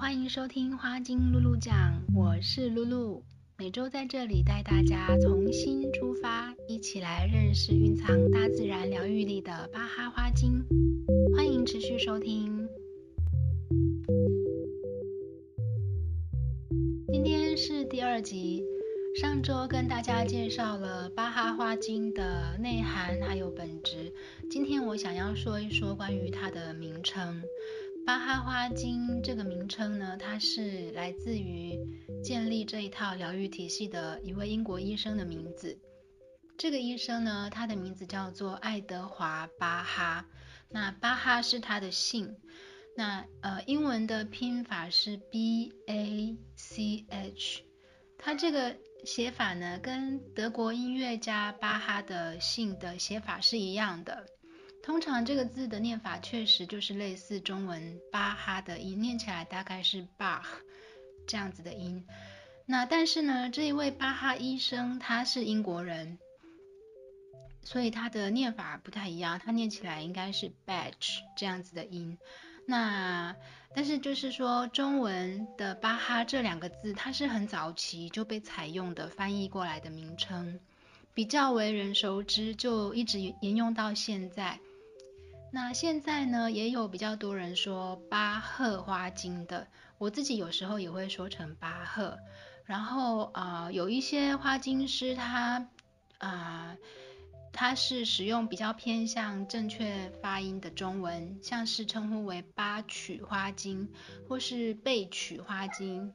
欢迎收听花精露露讲，我是露露，每周在这里带大家重新出发，一起来认识蕴藏大自然疗愈力的巴哈花精。欢迎持续收听。今天是第二集，上周跟大家介绍了巴哈花精的内涵还有本质，今天我想要说一说关于它的名称。巴哈花精这个名称呢，它是来自于建立这一套疗愈体系的一位英国医生的名字。这个医生呢，他的名字叫做爱德华·巴哈。那巴哈是他的姓。那呃，英文的拼法是 B A C H。他这个写法呢，跟德国音乐家巴哈的姓的写法是一样的。通常这个字的念法确实就是类似中文巴哈的音，念起来大概是 Bach 这样子的音。那但是呢，这一位巴哈医生他是英国人，所以他的念法不太一样，他念起来应该是 “batch” 这样子的音。那但是就是说中文的巴哈这两个字，它是很早期就被采用的翻译过来的名称，比较为人熟知，就一直沿用到现在。那现在呢，也有比较多人说巴赫花精的，我自己有时候也会说成巴赫。然后啊、呃，有一些花精师他啊、他是使用比较偏向正确发音的中文，像是称呼为巴曲花精或是贝曲花精。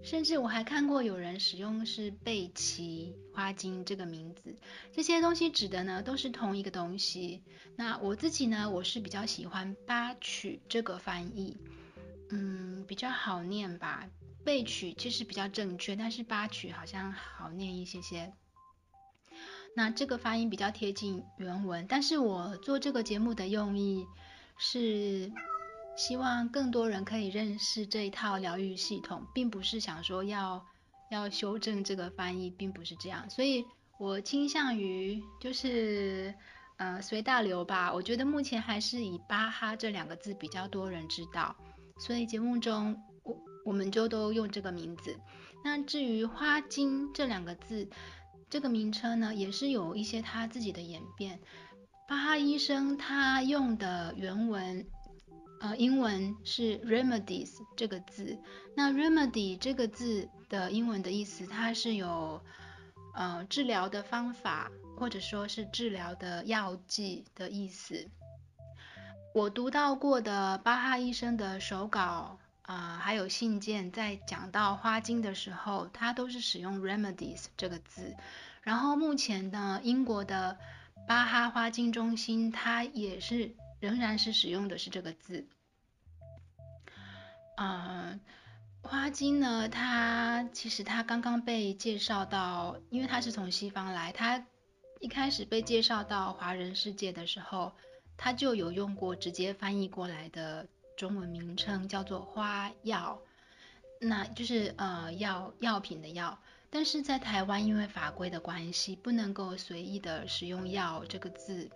甚至我还看过有人使用是贝奇花精这个名字，这些东西指的呢都是同一个东西。那我自己呢，我是比较喜欢巴曲这个翻译，嗯，比较好念吧。背曲其实比较正确，但是巴曲好像好念一些些。那这个发音比较贴近原文，但是我做这个节目的用意是。希望更多人可以认识这一套疗愈系统，并不是想说要要修正这个翻译，并不是这样。所以我倾向于就是呃随大流吧。我觉得目前还是以巴哈这两个字比较多人知道，所以节目中我我们就都用这个名字。那至于花精这两个字，这个名称呢，也是有一些他自己的演变。巴哈医生他用的原文。呃，英文是 remedies 这个字。那 remedy 这个字的英文的意思，它是有呃治疗的方法，或者说是治疗的药剂的意思。我读到过的巴哈医生的手稿啊、还有信件，在讲到花精的时候，他都是使用 remedies 这个字。然后目前呢，英国的巴哈花精中心，它也是。仍然是使用的是这个字，呃，花精呢，它其实它刚刚被介绍到，因为它是从西方来，它一开始被介绍到华人世界的时候，它就有用过直接翻译过来的中文名称，叫做花药，那就是呃药药品的药，但是在台湾因为法规的关系，不能够随意的使用药这个字。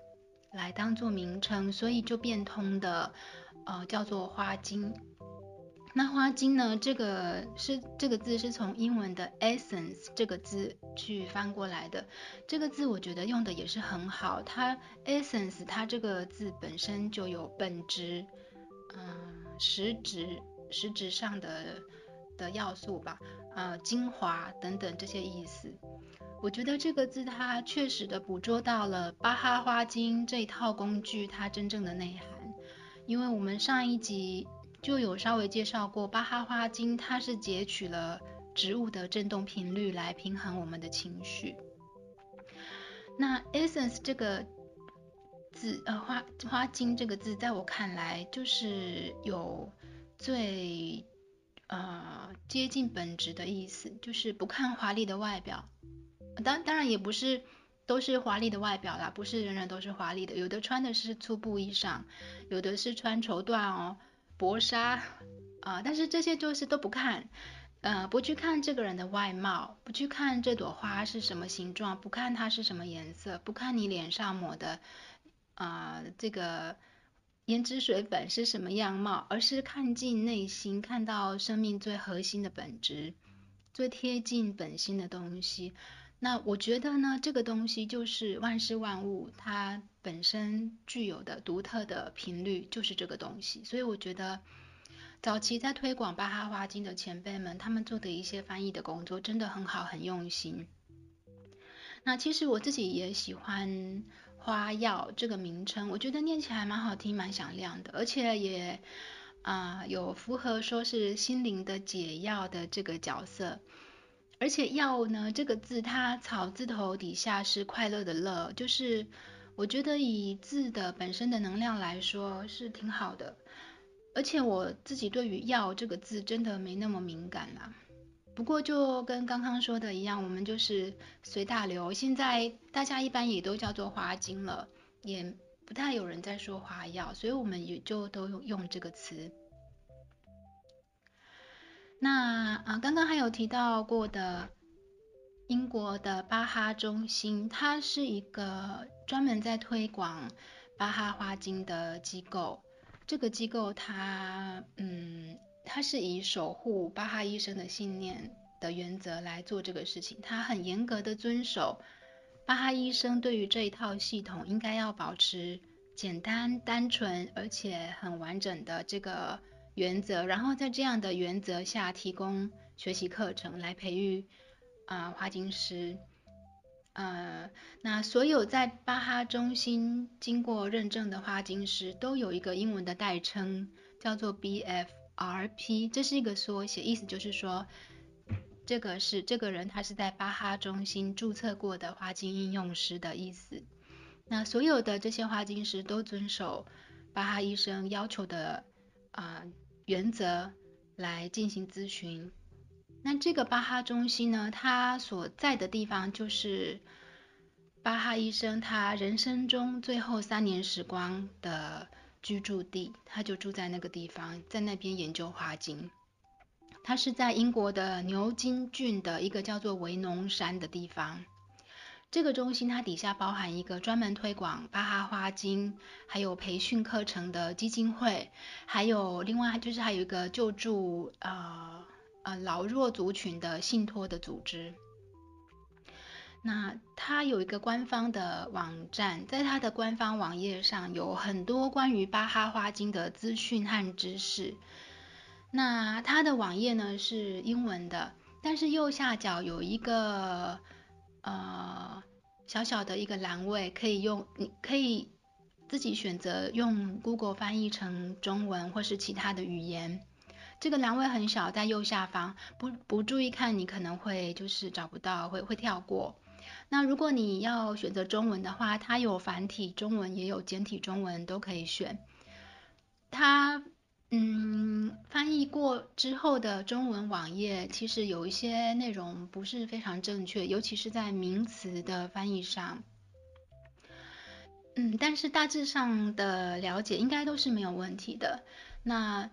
来当做名称，所以就变通的，呃，叫做花精。那花精呢，这个是这个字是从英文的 essence 这个字去翻过来的。这个字我觉得用的也是很好，它 essence 它这个字本身就有本质，嗯、实质实质上的的要素吧，呃，精华等等这些意思。我觉得这个字它确实的捕捉到了巴哈花精这一套工具它真正的内涵，因为我们上一集就有稍微介绍过，巴哈花精它是截取了植物的振动频率来平衡我们的情绪。那 essence 这个字，呃，花花精这个字，在我看来就是有最呃接近本质的意思，就是不看华丽的外表。当当然也不是都是华丽的外表啦，不是人人都是华丽的，有的穿的是粗布衣裳，有的是穿绸缎哦，薄纱啊、但是这些就是都不看，呃，不去看这个人的外貌，不去看这朵花是什么形状，不看它是什么颜色，不看你脸上抹的啊、呃、这个胭脂水粉是什么样貌，而是看进内心，看到生命最核心的本质，最贴近本心的东西。那我觉得呢，这个东西就是万事万物它本身具有的独特的频率，就是这个东西。所以我觉得，早期在推广巴哈花精的前辈们，他们做的一些翻译的工作真的很好，很用心。那其实我自己也喜欢“花药”这个名称，我觉得念起来蛮好听，蛮响亮的，而且也啊、有符合说是心灵的解药的这个角色。而且药呢，这个字它草字头底下是快乐的乐，就是我觉得以字的本身的能量来说是挺好的。而且我自己对于药这个字真的没那么敏感啦。不过就跟刚刚说的一样，我们就是随大流。现在大家一般也都叫做花精了，也不太有人在说花药，所以我们也就都用用这个词。那啊，刚刚还有提到过的英国的巴哈中心，它是一个专门在推广巴哈花精的机构。这个机构它，嗯，他是以守护巴哈医生的信念的原则来做这个事情。他很严格的遵守巴哈医生对于这一套系统应该要保持简单、单纯而且很完整的这个。原则，然后在这样的原则下提供学习课程来培育啊、花精师，呃，那所有在巴哈中心经过认证的花精师都有一个英文的代称，叫做 BF R.P. 这是一个缩写，意思就是说这个是这个人他是在巴哈中心注册过的花精应用师的意思。那所有的这些花精师都遵守巴哈医生要求的啊。原则来进行咨询。那这个巴哈中心呢，他所在的地方就是巴哈医生他人生中最后三年时光的居住地，他就住在那个地方，在那边研究花精。他是在英国的牛津郡的一个叫做维农山的地方。这个中心它底下包含一个专门推广巴哈花精，还有培训课程的基金会，还有另外就是还有一个救助呃呃老弱族群的信托的组织。那它有一个官方的网站，在它的官方网页上有很多关于巴哈花精的资讯和知识。那它的网页呢是英文的，但是右下角有一个。呃，小小的一个栏位可以用，你可以自己选择用 Google 翻译成中文或是其他的语言。这个栏位很小，在右下方，不不注意看，你可能会就是找不到，会会跳过。那如果你要选择中文的话，它有繁体中文，也有简体中文，都可以选。它。嗯，翻译过之后的中文网页其实有一些内容不是非常正确，尤其是在名词的翻译上。嗯，但是大致上的了解应该都是没有问题的。那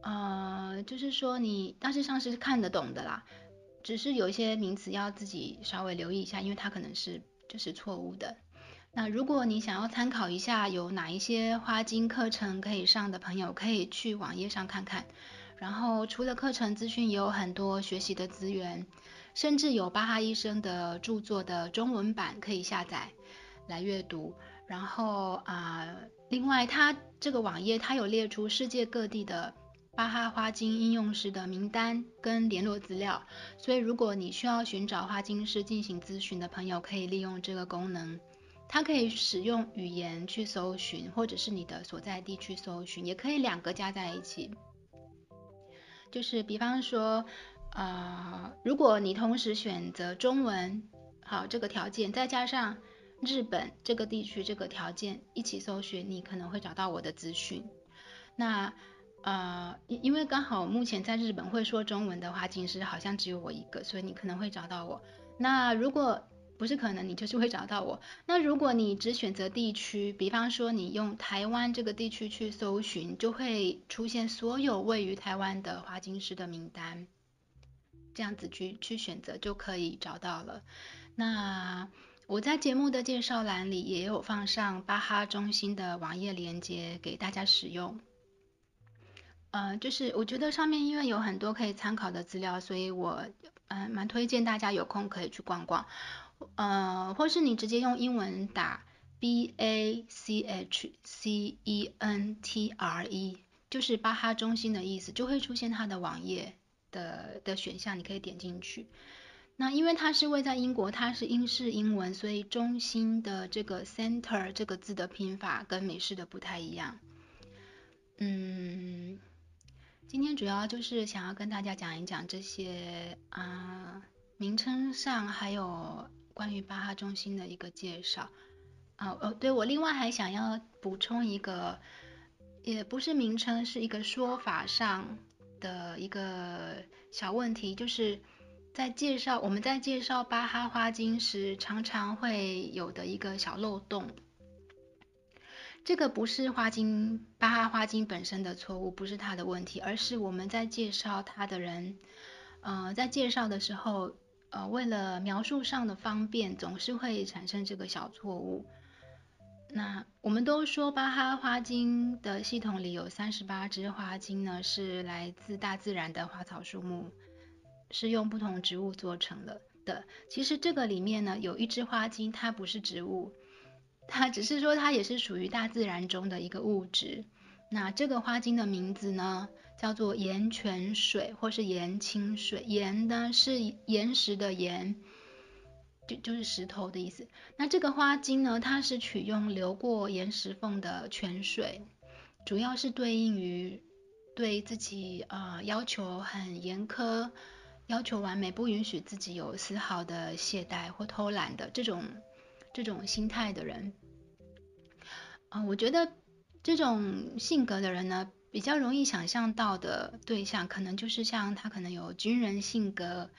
呃，就是说你大致上是看得懂的啦，只是有一些名词要自己稍微留意一下，因为它可能是就是错误的。那如果你想要参考一下有哪一些花精课程可以上的朋友，可以去网页上看看。然后除了课程资讯，也有很多学习的资源，甚至有巴哈医生的著作的中文版可以下载来阅读。然后啊、另外它这个网页它有列出世界各地的巴哈花精应用师的名单跟联络资料，所以如果你需要寻找花精师进行咨询的朋友，可以利用这个功能。它可以使用语言去搜寻，或者是你的所在地去搜寻，也可以两个加在一起。就是比方说，呃，如果你同时选择中文，好，这个条件，再加上日本这个地区这个条件一起搜寻，你可能会找到我的资讯。那呃，因因为刚好目前在日本会说中文的花精师好像只有我一个，所以你可能会找到我。那如果不是可能，你就是会找到我。那如果你只选择地区，比方说你用台湾这个地区去搜寻，就会出现所有位于台湾的花精师的名单，这样子去去选择就可以找到了。那我在节目的介绍栏里也有放上巴哈中心的网页链接给大家使用。呃，就是我觉得上面因为有很多可以参考的资料，所以我嗯蛮推荐大家有空可以去逛逛。呃，或是你直接用英文打 B A C H C E N T R E，就是巴哈中心的意思，就会出现它的网页的的选项，你可以点进去。那因为它是位在英国，它是英式英文，所以中心的这个 center 这个字的拼法跟美式的不太一样。嗯，今天主要就是想要跟大家讲一讲这些啊、名称上还有关于巴哈中心的一个介绍。啊哦，对，我另外还想要补充一个，也不是名称，是一个说法上的一个小问题，就是。在介绍我们在介绍巴哈花精时，常常会有的一个小漏洞。这个不是花精巴哈花精本身的错误，不是它的问题，而是我们在介绍它的人，呃，在介绍的时候，呃，为了描述上的方便，总是会产生这个小错误。那我们都说巴哈花精的系统里有三十八支花精呢，是来自大自然的花草树木。是用不同植物做成了的。其实这个里面呢，有一支花精，它不是植物，它只是说它也是属于大自然中的一个物质。那这个花精的名字呢，叫做岩泉水或是岩清水。岩呢是岩石的岩，就就是石头的意思。那这个花精呢，它是取用流过岩石缝的泉水，主要是对应于对自己呃要求很严苛。要求完美，不允许自己有丝毫的懈怠或偷懒的这种这种心态的人，啊、我觉得这种性格的人呢，比较容易想象到的对象，可能就是像他可能有军人性格，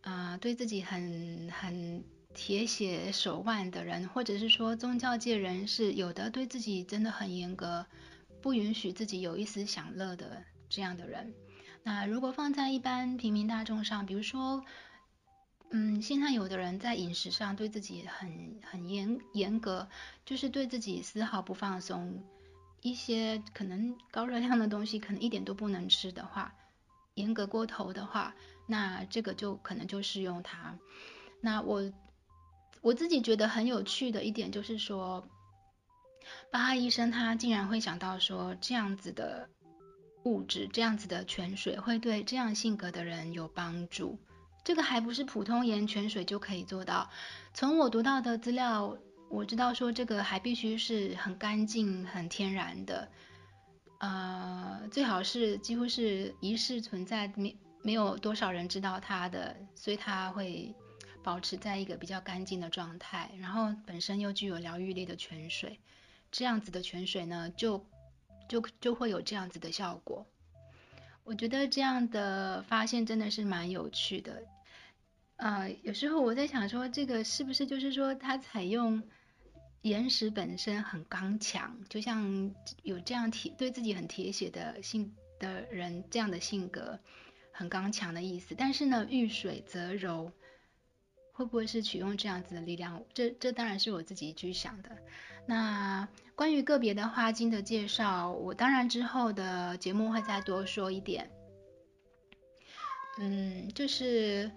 啊、对自己很很铁血手腕的人，或者是说宗教界人士，有的对自己真的很严格，不允许自己有一丝享乐的这样的人。那如果放在一般平民大众上，比如说，嗯，现在有的人在饮食上对自己很很严严格，就是对自己丝毫不放松，一些可能高热量的东西可能一点都不能吃的话，严格过头的话，那这个就可能就适用它。那我我自己觉得很有趣的一点就是说，巴哈医生他竟然会想到说这样子的。物质这样子的泉水会对这样性格的人有帮助，这个还不是普通盐泉水就可以做到。从我读到的资料，我知道说这个还必须是很干净、很天然的，呃，最好是几乎是一世存在，没没有多少人知道它的，所以它会保持在一个比较干净的状态，然后本身又具有疗愈力的泉水，这样子的泉水呢就。就就会有这样子的效果，我觉得这样的发现真的是蛮有趣的。呃，有时候我在想说，这个是不是就是说，它采用岩石本身很刚强，就像有这样铁对自己很铁血的性的人这样的性格，很刚强的意思。但是呢，遇水则柔，会不会是取用这样子的力量？这这当然是我自己去想的。那关于个别的花精的介绍，我当然之后的节目会再多说一点。嗯，就是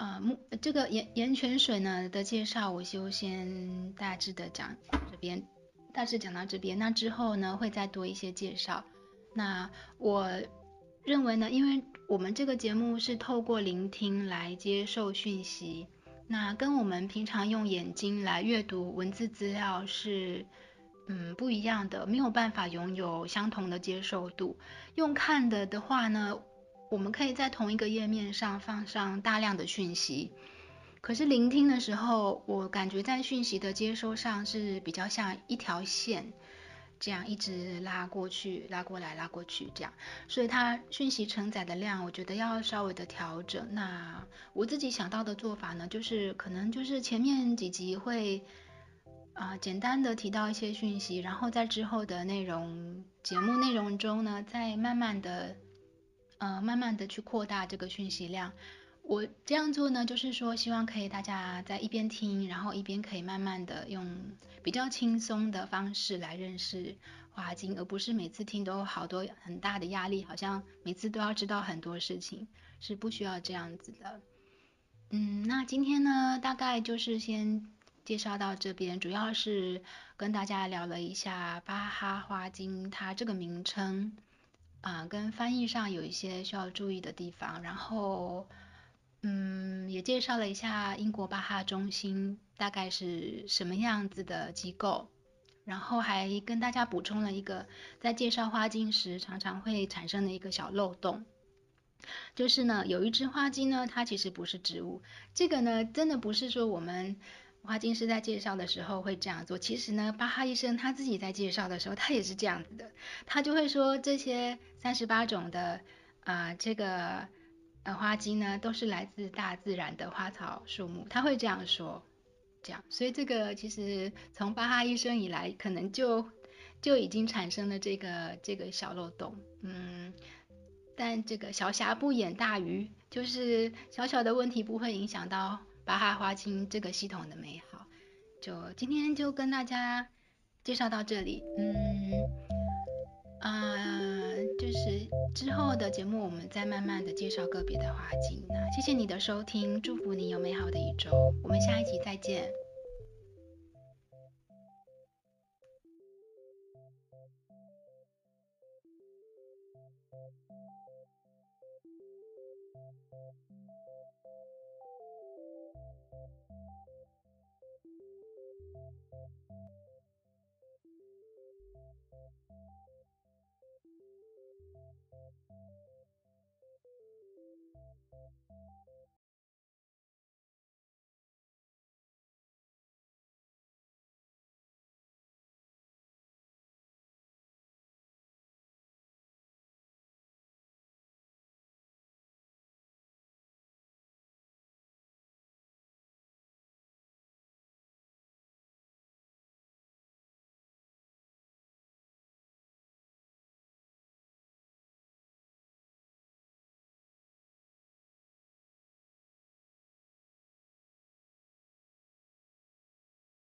呃木这个岩岩泉水呢的介绍，我就先大致的讲这边，大致讲到这边。那之后呢会再多一些介绍。那我认为呢，因为我们这个节目是透过聆听来接受讯息。那跟我们平常用眼睛来阅读文字资料是，嗯，不一样的，没有办法拥有相同的接受度。用看的的话呢，我们可以在同一个页面上放上大量的讯息，可是聆听的时候，我感觉在讯息的接收上是比较像一条线。这样一直拉过去，拉过来，拉过去，这样，所以它讯息承载的量，我觉得要稍微的调整。那我自己想到的做法呢，就是可能就是前面几集会啊、简单的提到一些讯息，然后在之后的内容节目内容中呢，再慢慢的呃慢慢的去扩大这个讯息量。我这样做呢，就是说希望可以大家在一边听，然后一边可以慢慢的用比较轻松的方式来认识花精，而不是每次听都有好多很大的压力，好像每次都要知道很多事情，是不需要这样子的。嗯，那今天呢，大概就是先介绍到这边，主要是跟大家聊了一下巴哈花精它这个名称啊，跟翻译上有一些需要注意的地方，然后嗯，也介绍了一下英国巴哈中心大概是什么样子的机构，然后还跟大家补充了一个在介绍花精时常常会产生的一个小漏洞。就是呢，有一支花精呢，它其实不是植物。这个呢，真的不是说我们花精师在介绍的时候会这样做。其实呢，巴哈医生他自己在介绍的时候，他也是这样子的。他就会说这些三十八种的啊、这个呃花精呢，都是来自大自然的花草树木。他会这样说，这样。所以这个其实从巴哈医生以来，可能就就已经产生了这个这个小漏洞，嗯。但这个小瑕不掩大鱼，就是小小的问题不会影响到巴哈花精这个系统的美好。就今天就跟大家介绍到这里，嗯，啊、就是之后的节目我们再慢慢的介绍个别的花精。那谢谢你的收听，祝福你有美好的一周，我们下一集再见。